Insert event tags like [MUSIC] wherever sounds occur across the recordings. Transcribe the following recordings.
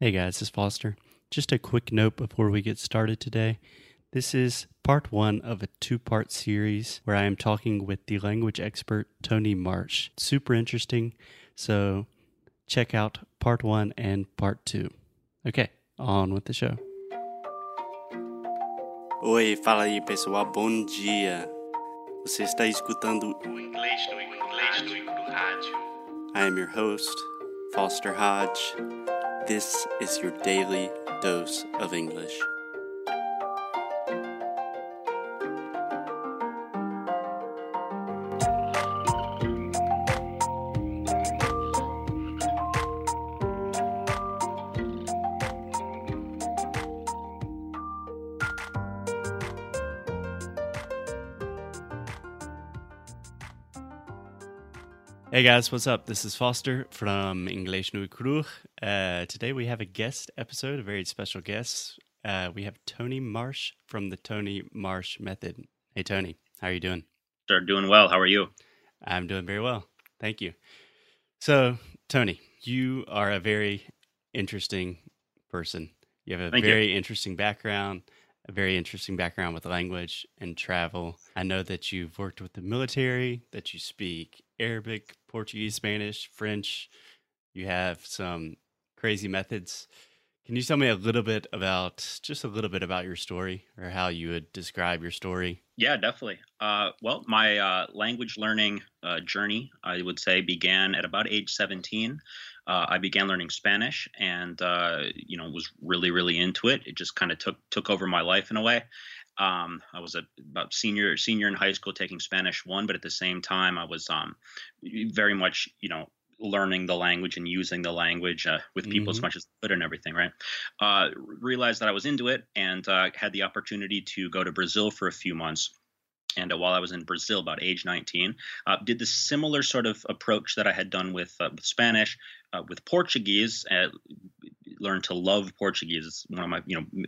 Hey guys, this is Foster. Just a quick note before we get started today. This is part one of a two part series where I am talking with the language expert Tony Marsh. Super interesting. So check out part one and part two. Okay, on with the show. Oi, fala aí pessoal, bom dia. Você está escutando o inglês no inglês no rádio. I am your host, Foster Hodge. This is your daily dose of English. Hey guys, what's up? This is Foster from English no Kruch. Uh, today we have a guest episode, a very special guest. Uh, we have Tony Marsh from the Tony Marsh Method. Hey Tony, how are you doing? Start doing well. How are you? I'm doing very well. Thank you. So, Tony, you are a very interesting person. You have a Thank very interesting background, a very interesting background with language and travel. I know that you've worked with the military, that you speak Arabic, Portuguese, Spanish, French. You have some crazy methods. Can you tell me a little bit about just a little bit about your story or how you would describe your story? Yeah, definitely. Uh, well, my uh, language learning uh, journey, I would say, began at about age 17. Uh, I began learning Spanish, and uh, you know, was really, really into it. It just kind of took took over my life in a way. Um, I was a, about senior senior in high school taking Spanish one, but at the same time, I was um, very much you know learning the language and using the language uh, with people as Mhm. much as I could and everything. Right. Uh, realized that I was into it and uh, had the opportunity to go to Brazil for a few months. And uh, while I was in Brazil, about age 19, uh, did the similar sort of approach that I had done with, uh, with Spanish, uh, with Portuguese. Uh, learned to love Portuguese. It's one of my, you know,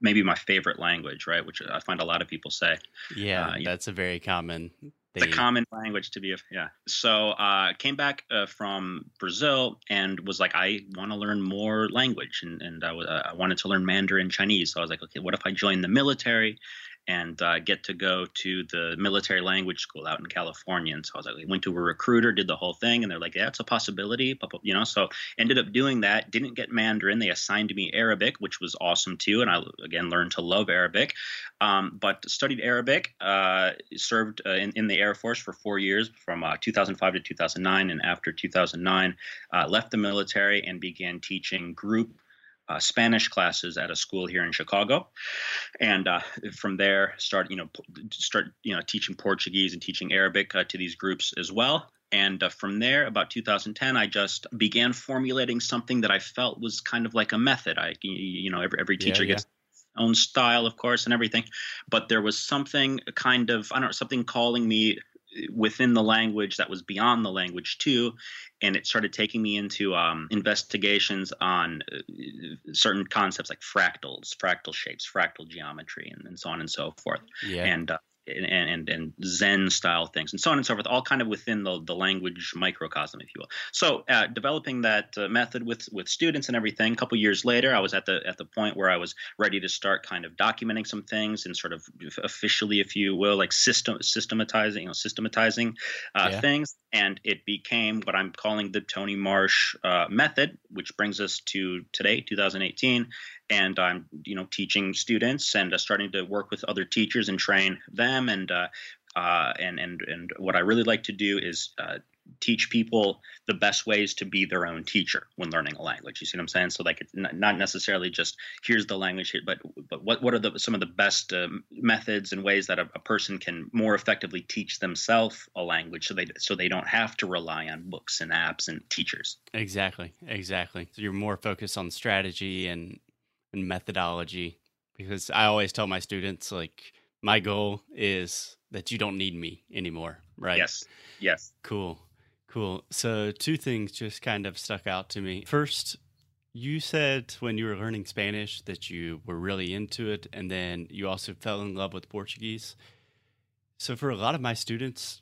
maybe my favorite language, right? Which I find a lot of people say Yeah, Uh, that's a very common the thing. common language to be a yeah so uh came back uh, from brazil and was like i want to learn more language and and I wa- uh, I wanted to learn mandarin chinese so i was like okay what if i join the military and uh, get to go to the military language school out in California. And so I was like, went to a recruiter, did the whole thing, and they're like, it's a possibility, you know. So ended up doing that. Didn't get Mandarin. They assigned me Arabic, which was awesome too. And I again learned to love Arabic. Um, but studied Arabic, uh, served uh, in, in the Air Force for four years from uh, 2005 to 2009. And after 2009, uh, left the military and began teaching group uh, Spanish classes at a school here in Chicago. And uh, from there, start you know start you know teaching Portuguese and teaching Arabic uh, to these groups as well. And uh, from there, about 2010, I just began formulating something that I felt was kind of like a method. I, you- know, every, every Yeah, teacher yeah. gets own style, of course, and everything. But there was something kind of, I don't know, something calling me within the language that was beyond the language too. And it started taking me into um, investigations on uh, certain concepts like fractals, fractal shapes, fractal geometry, and, and so on and so forth Yeah. and uh, and, and and Zen style things, and so on and so forth, all kind of within the the language microcosm, if you will. So, uh, developing that uh, method with with students and everything. A couple years later, I was at the at the point where I was ready to start kind of documenting some things and sort of officially, if you will, like system systematizing, you know, systematizing uh, Yeah. things. And it became what I'm calling the Tony Marsh uh, method, which brings us to today, 2018 and I'm you know teaching students and uh, starting to work with other teachers and train them. And uh, uh, and and and what I really like to do is uh, teach people the best ways to be their own teacher when learning a language. You see what I'm saying? So like it's not not necessarily just here's the language but but what what are the some of the best um, methods and ways that a, a person can more effectively teach themselves a language so they so they don't have to rely on books and apps and teachers. Exactly, exactly. So you're more focused on strategy and and methodology because I always tell my students like my goal is that you don't need me anymore, right? Yes. Yes. Cool. Cool. So two things just kind of stuck out to me. First, you said when you were learning Spanish that you were really into it and then you also fell in love with Portuguese. So for a lot of my students,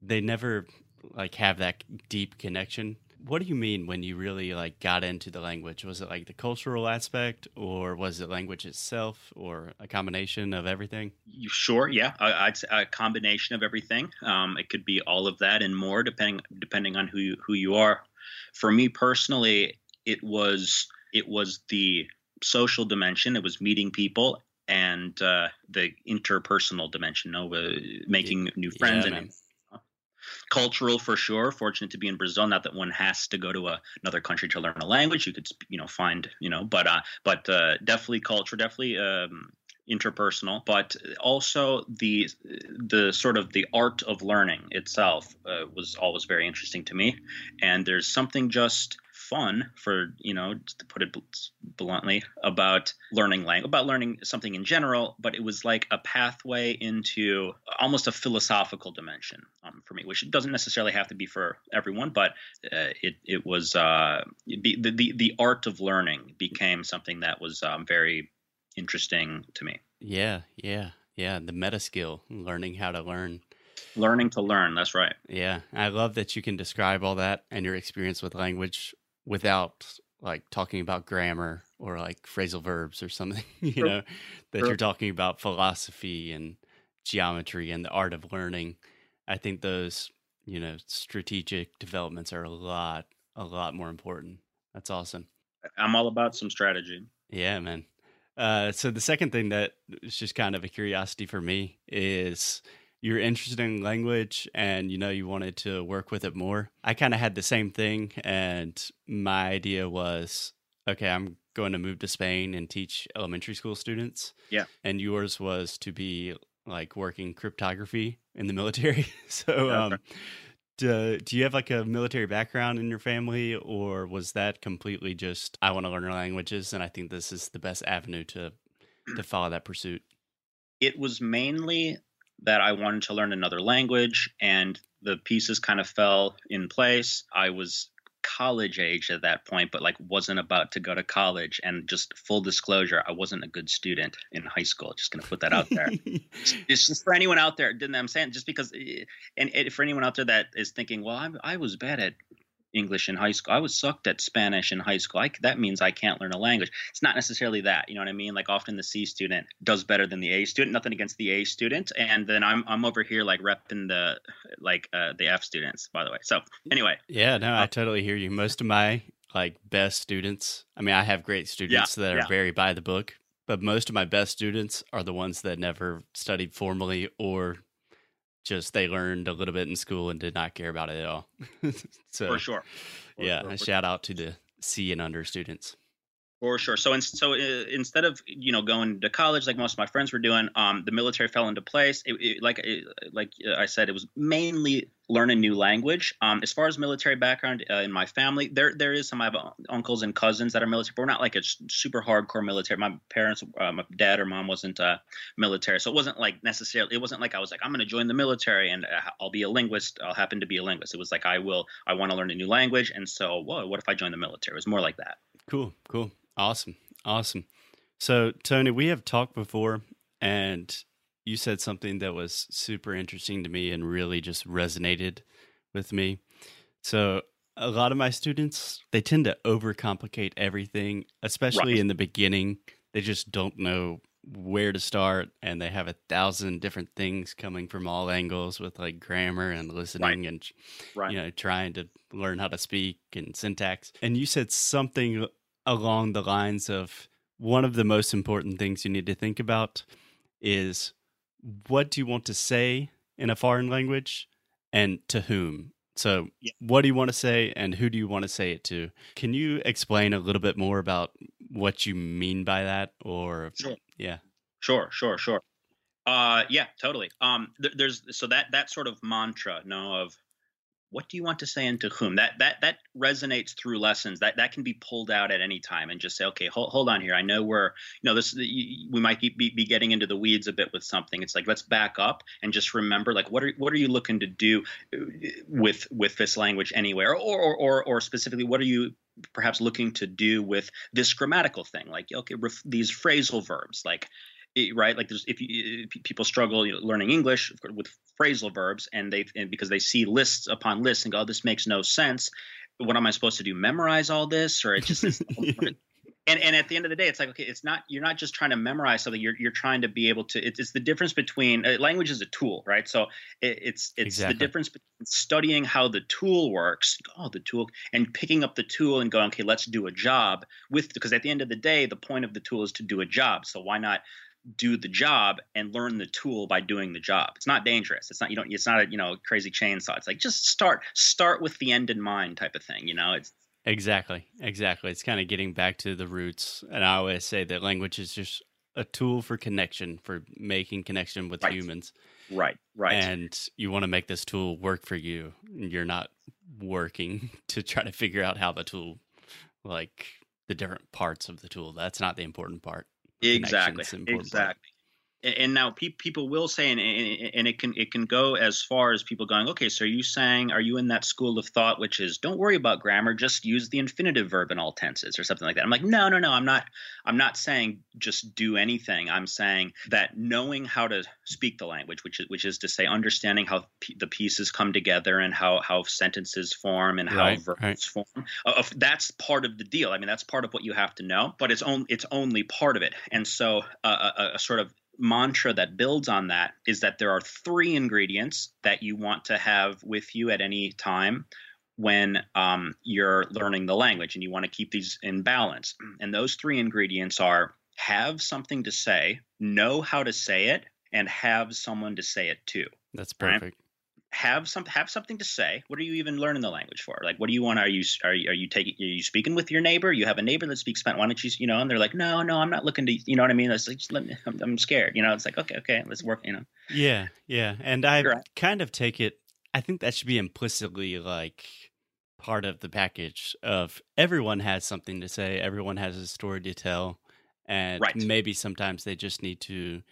they never like have that deep connection. What do you mean when you really like got into the language? Was it like the cultural aspect, or was it language itself, or a combination of everything? You sure? Yeah, I, would say a combination of everything. Um, it could be all of that and more, depending depending on who you, who you are. For me personally, it was it was the social dimension. It was meeting people and uh, the interpersonal dimension, you know, uh, making new friends yeah, and cultural for sure. Fortunate to be in Brazil. Not that one has to go to a, another country to learn a language. You could, you know, find, you know, but uh, but uh, definitely culture, definitely um, interpersonal. But also the the sort of the art of learning itself uh, was always very interesting to me. And there's something just fun for you know to put it bluntly about learning language about learning something in general but it was like a pathway into almost a philosophical dimension um, for me which doesn't necessarily have to be for everyone but uh, it it was uh, the, the the art of learning became something that was um, very interesting to me yeah yeah yeah the meta skill learning how to learn learning to learn that's right yeah i love that you can describe all that and your experience with language without like talking about grammar or like phrasal verbs or something, [LAUGHS] you sure. know, that sure. you're talking about philosophy and geometry and the art of learning. I think those, you know, strategic developments are a lot, a lot more important. That's awesome. I'm all about some strategy. Yeah, man. Uh, so the second thing that is just kind of a curiosity for me is you're interested in language and you know you wanted to work with it more. I kind of had the same thing and my idea was okay, I'm going to move to Spain and teach elementary school students. Yeah. And yours was to be like working cryptography in the military. [LAUGHS] so um do, do you have like a military background in your family or was that completely just I want to learn languages and I think this is the best avenue to to mm. follow that pursuit? It was mainly that I wanted to learn another language, and the pieces kind of fell in place. I was college age at that point, but like wasn't about to go to college. And just full disclosure, I wasn't a good student in high school. Just gonna put that out there. [LAUGHS] it's just for anyone out there. Didn't I'm saying just because, eh, and, and for anyone out there that is thinking, well, I, I was bad at English in high school. I was sucked at Spanish in high school. I, that means I can't learn a language. It's not necessarily that. You know what I mean? Like often the C student does better than the A student. Nothing against the A student, and then I'm I'm over here like repping the like uh, the F students. By the way. So anyway. Yeah. No, I uh, totally hear you. Most of my like best students. I mean, I have great students yeah, that are yeah. very by the book, but most of my best students are the ones that never studied formally or just they learned a little bit in school and did not care about it at all. [LAUGHS] so for sure. For yeah, sure, shout out to the C and under students. For sure. So, in, so uh, instead of you know going to college like most of my friends were doing, um, the military fell into place. It, it, like it, like I said, it was mainly learn a new language. Um, as far as military background uh, in my family, there there is some. I have uncles and cousins that are military, but we're not like a super hardcore military. My parents, uh, my dad or mom wasn't uh, military, so it wasn't like necessarily. It wasn't like I was like I'm going to join the military and uh, I'll be a linguist. I'll happen to be a linguist. It was like I will. I want to learn a new language, and so whoa, what if I join the military? It was more like that. Cool, cool. Awesome. Awesome. So, Tony, we have talked before, and you said something that was super interesting to me and really just resonated with me. So, a lot of my students, they tend to overcomplicate everything, especially right. in the beginning. They just don't know where to start and they have a thousand different things coming from all angles with like grammar and listening right. and right. you know trying to learn how to speak and syntax and you said something along the lines of one of the most important things you need to think about is what do you want to say in a foreign language and to whom? So, yeah. what do you want to say and who do you want to say it to? Can you explain a little bit more about what you mean by that or sure. yeah. Sure, sure, sure. Uh yeah, totally. Um th- there's so that that sort of mantra, no, of what do you want to say and to whom? That that that resonates through lessons. That that can be pulled out at any time and just say okay hold, hold on here. I know we're you know this we might be, be getting into the weeds a bit with something. It's like let's back up and just remember like what are what are you looking to do uh, with with this language anywhere or or or, or specifically what are you perhaps looking to do with this grammatical thing? Like okay ref, these phrasal verbs like right like there's if, you, if people struggle you know, learning english with phrasal verbs and they and because they see lists upon lists and go oh, this makes no sense what am I supposed to do? Memorize all this, or it just [LAUGHS] and and at the end of the day, it's like okay, it's not you're not just trying to memorize something. You're you're trying to be able to. It's, it's the difference between uh, language is a tool, right? So it, it's it's Exactly. the difference between studying how the tool works, oh the tool, and picking up the tool and going, okay, let's do a job with because at the end of the day, the point of the tool is to do a job. So why not do the job and learn the tool by doing the job? It's not dangerous. It's not you don't. It's not a you know crazy chainsaw. It's like just start start with the end in mind type of thing. You know, it's Exactly. Exactly. It's kind of getting back to the roots. And I always say that language is just a tool for connection, for making connection with Right. humans. right, right. And you want to make this tool work for you. You're not working [LAUGHS] to try to figure out how the tool, like the different parts of the tool, that's not the important part. Exactly connection's the important part. exactly and, now pe- people will say and, and, it can it can go as far as people going okay so are you saying are you in that school of thought which is don't worry about grammar just use the infinitive verb in all tenses or something like that i'm like no no no i'm not i'm not saying just do anything i'm saying that knowing how to speak the language which is which is to say understanding how p- the pieces come together and how how sentences form and how Right, verbs right. form uh, that's part of the deal. I mean, that's part of what you have to know, but it's only it's only part of it. And so, uh, a, a sort of mantra that builds on that is that there are three ingredients that you want to have with you at any time when um, you're learning the language, and you want to keep these in balance. And those three ingredients are have something to say, know how to say it, and have someone to say it to That's Right. Have some have something to say. What are you even learning the language for? Like, what do you want? Are you are you, are you taking? Are you speaking with your neighbor? You have a neighbor that speaks Spanish. Why don't you? You know, and they're like, no, no, I'm not looking to. You know what I mean? It's like, let me, I'm, I'm scared. You know, it's like, okay, okay, let's work. You know, Yeah, yeah. And I Right. kind of take it I think that should be implicitly like part of the package of everyone has something to say, everyone has a story to tell, and Right. maybe sometimes they just need to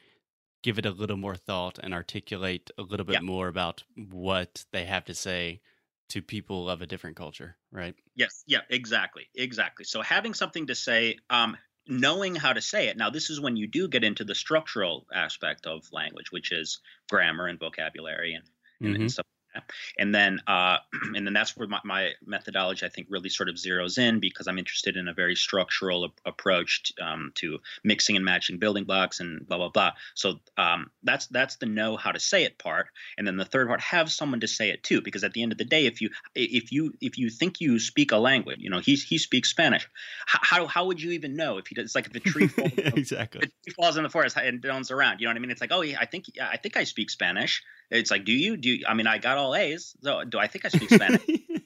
give it a little more thought and articulate a little bit Yeah. more about what they have to say to people of a different culture, right? Yes, yeah, exactly, exactly. So having something to say, um, knowing how to say it. Now, this is when you do get into the structural aspect of language, which is grammar and vocabulary and and, Mhm. and stuff like that. And then, uh, [CLEARS THROAT] and then that's where my, my methodology, I think, really sort of zeroes in because I'm interested in a very structural ap- approach to, um, to mixing and matching building blocks and blah blah blah. So um, that's that's the know how to say it part, and then the third part, have someone to say it to, because at the end of the day, if you if you if you think you speak a language, you know, he he speaks Spanish, how how, how would you even know if he does? It's like if a tree [LAUGHS] falls, exactly. if he falls in the forest and bounces around. You know what I mean? It's like, oh yeah, I think I think I speak Spanish. It's like, do you? Do you, I mean I got all A's? So do I think I speak Spanish?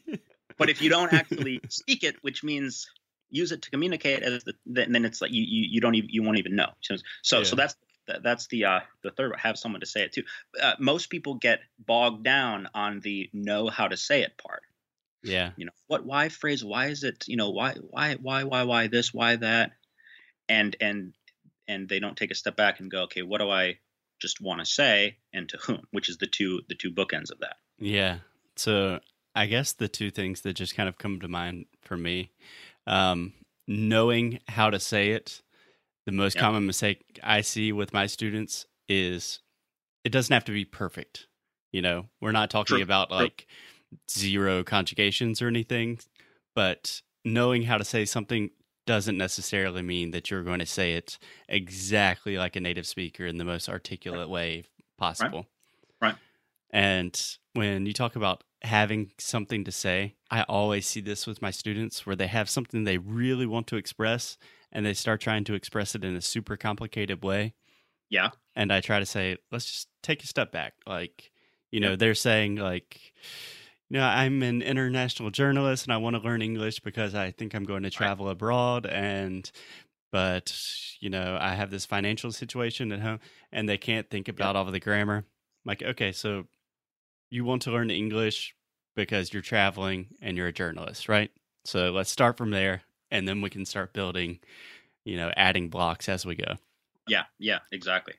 [LAUGHS] but if you don't actually speak it, which means use it to communicate, as the, then then it's like you you, you don't even you won't even know. So so, so that's that's the uh the third have someone to say it too. Uh, most people get bogged down on the know how to say it part yeah. you know what why phrase why is it you know why why why why why this why that and and and they don't take a step back and go okay what do i just want to say and to whom which is the two the two bookends of that Yeah. So I guess the two things that just kind of come to mind for me, um, knowing how to say it, the most Yep. common mistake I see with my students is it doesn't have to be perfect. You know, we're not talking True, about true. like zero conjugations or anything, but knowing how to say something doesn't necessarily mean that you're going to say it exactly like a native speaker in the most articulate way possible. Right. And when you talk about having something to say, I always see this with my students where they have something they really want to express and they start trying to express it in a super complicated way. Yeah. And I try to say, let's just take a step back. Like, you know, they're saying, like, you know, I'm an international journalist and I want to learn English because I think I'm going to travel abroad and but you know, I have this financial situation at home and they can't think about all of the grammar. I'm like, okay, so you want to learn English because you're traveling and you're a journalist, right? So let's start from there and then we can start building, you know, adding blocks as we go. yeah yeah exactly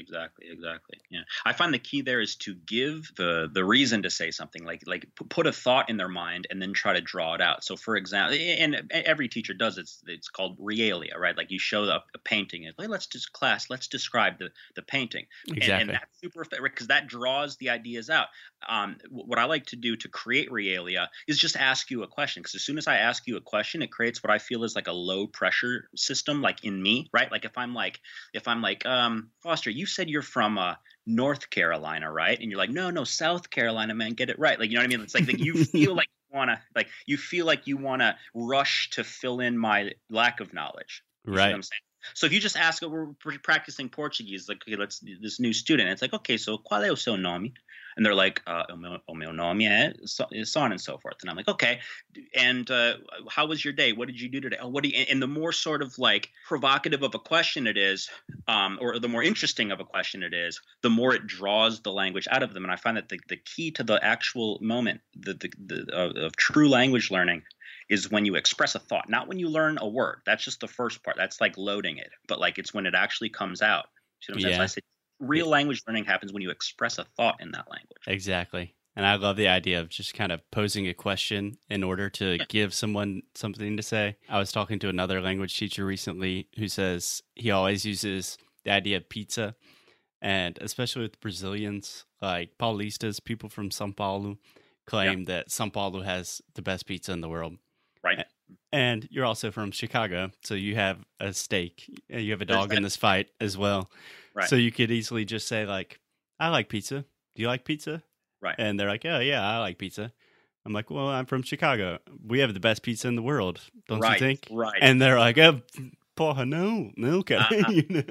exactly exactly yeah. I find the key there is to give the the reason to say something like like put a thought in their mind and then try to draw it out. So for example and every teacher does it's it's called realia right? Like you show up a painting and like let's just class let's describe the the painting. Exactly and, and that's super effective because that draws the ideas out. Um, what i like to do to create realia is just ask you a question because as soon as i ask you a question it creates what i feel is like a low pressure system like in me right? Like if i'm like if i'm like um foster you said you're from uh, North Carolina, right? And you're like, no, no, South Carolina, man, get it right. Like, you know what I mean? It's like, like you [LAUGHS] feel like you want to, like, you feel like you want to rush to fill in my lack of knowledge. right. I'm saying? So if you just ask, we're practicing Portuguese, like, okay, let's this new student. It's like, okay, so qual é o seu nome? and they're like, uh, o, meu, o meu nome é so, so, on and so forth. And I'm like, okay. And uh, how was your day? What did you do today? Oh, what do you, and the more sort of like provocative of a question it is, um, or the more interesting of a question it is, the more it draws the language out of them. And I find that the, the key to the actual moment the, the, the of, of true language learning is when you express a thought, not when you learn a word. That's just the first part. That's like loading it. But like it's when it actually comes out. You know yeah. I say real language learning happens when you express a thought in that language. Exactly. And I love the idea of just kind of posing a question in order to give someone something to say. I was talking to another language teacher recently who says he always uses the idea of pizza. And especially with Brazilians, like Paulistas, people from Sao Paulo, claim yeah. that Sao Paulo has the best pizza in the world. Right. And you're also from Chicago, so you have a stake. You have a dog in this fight as well. Right. So you could easily just say like, "I like pizza. Do you like pizza?" Right. And they're like, "Oh yeah, I like pizza." I'm like, "Well, I'm from Chicago. We have the best pizza in the world, don't right. you think?" Right. And they're like, "Oh, porra, no, no, [LAUGHS] uh-huh. you know?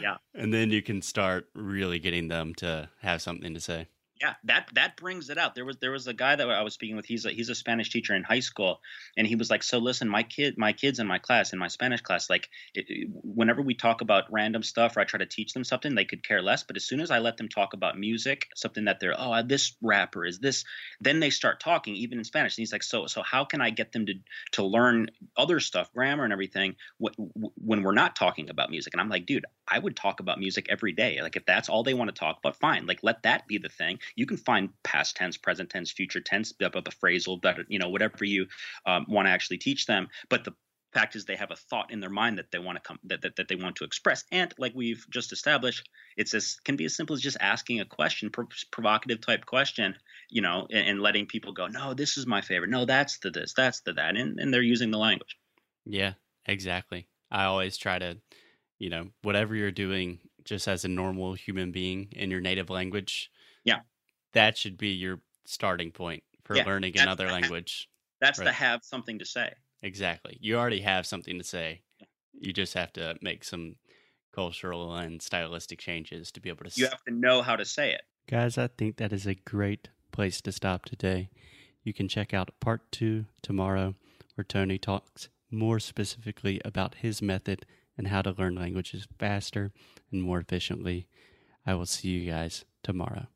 Yeah. And then you can start really getting them to have something to say yeah that that brings it out. There was there was a guy that i was speaking with he's a he's a spanish teacher in high school and he was like so listen my kid my kids in my class in my spanish class like it, whenever we talk about random stuff or i try to teach them something they could care less but as soon as i let them talk about music something that they're oh this rapper is this then they start talking even in spanish and he's like so so how can i get them to to learn other stuff grammar and everything when we're not talking about music? And i'm like dude i would talk about music every day like if that's all they want to talk about fine like let that be the thing you can find past tense, present tense, future tense, the, the phrasal, that you know, whatever you um, want to actually teach them. But the fact is they have a thought in their mind that they want to come that, that, that they want to express. And like we've just established it's as can be as simple as just asking a question provocative type question you know and, and, letting people go no this is my favorite. No that's the this that's the that and, and they're using the language. Yeah exactly. I always try to you know whatever you're doing just as a normal human being in your native language yeah that should be your starting point for yeah, learning another language. That's right? to have something to say. Exactly. You already have something to say. You just have to make some cultural and stylistic changes to be able to. You have to know how to say it. Guys, I think that is a great place to stop today. You can check out part two tomorrow, where Tony talks more specifically about his method and how to learn languages faster and more efficiently. I will see you guys tomorrow.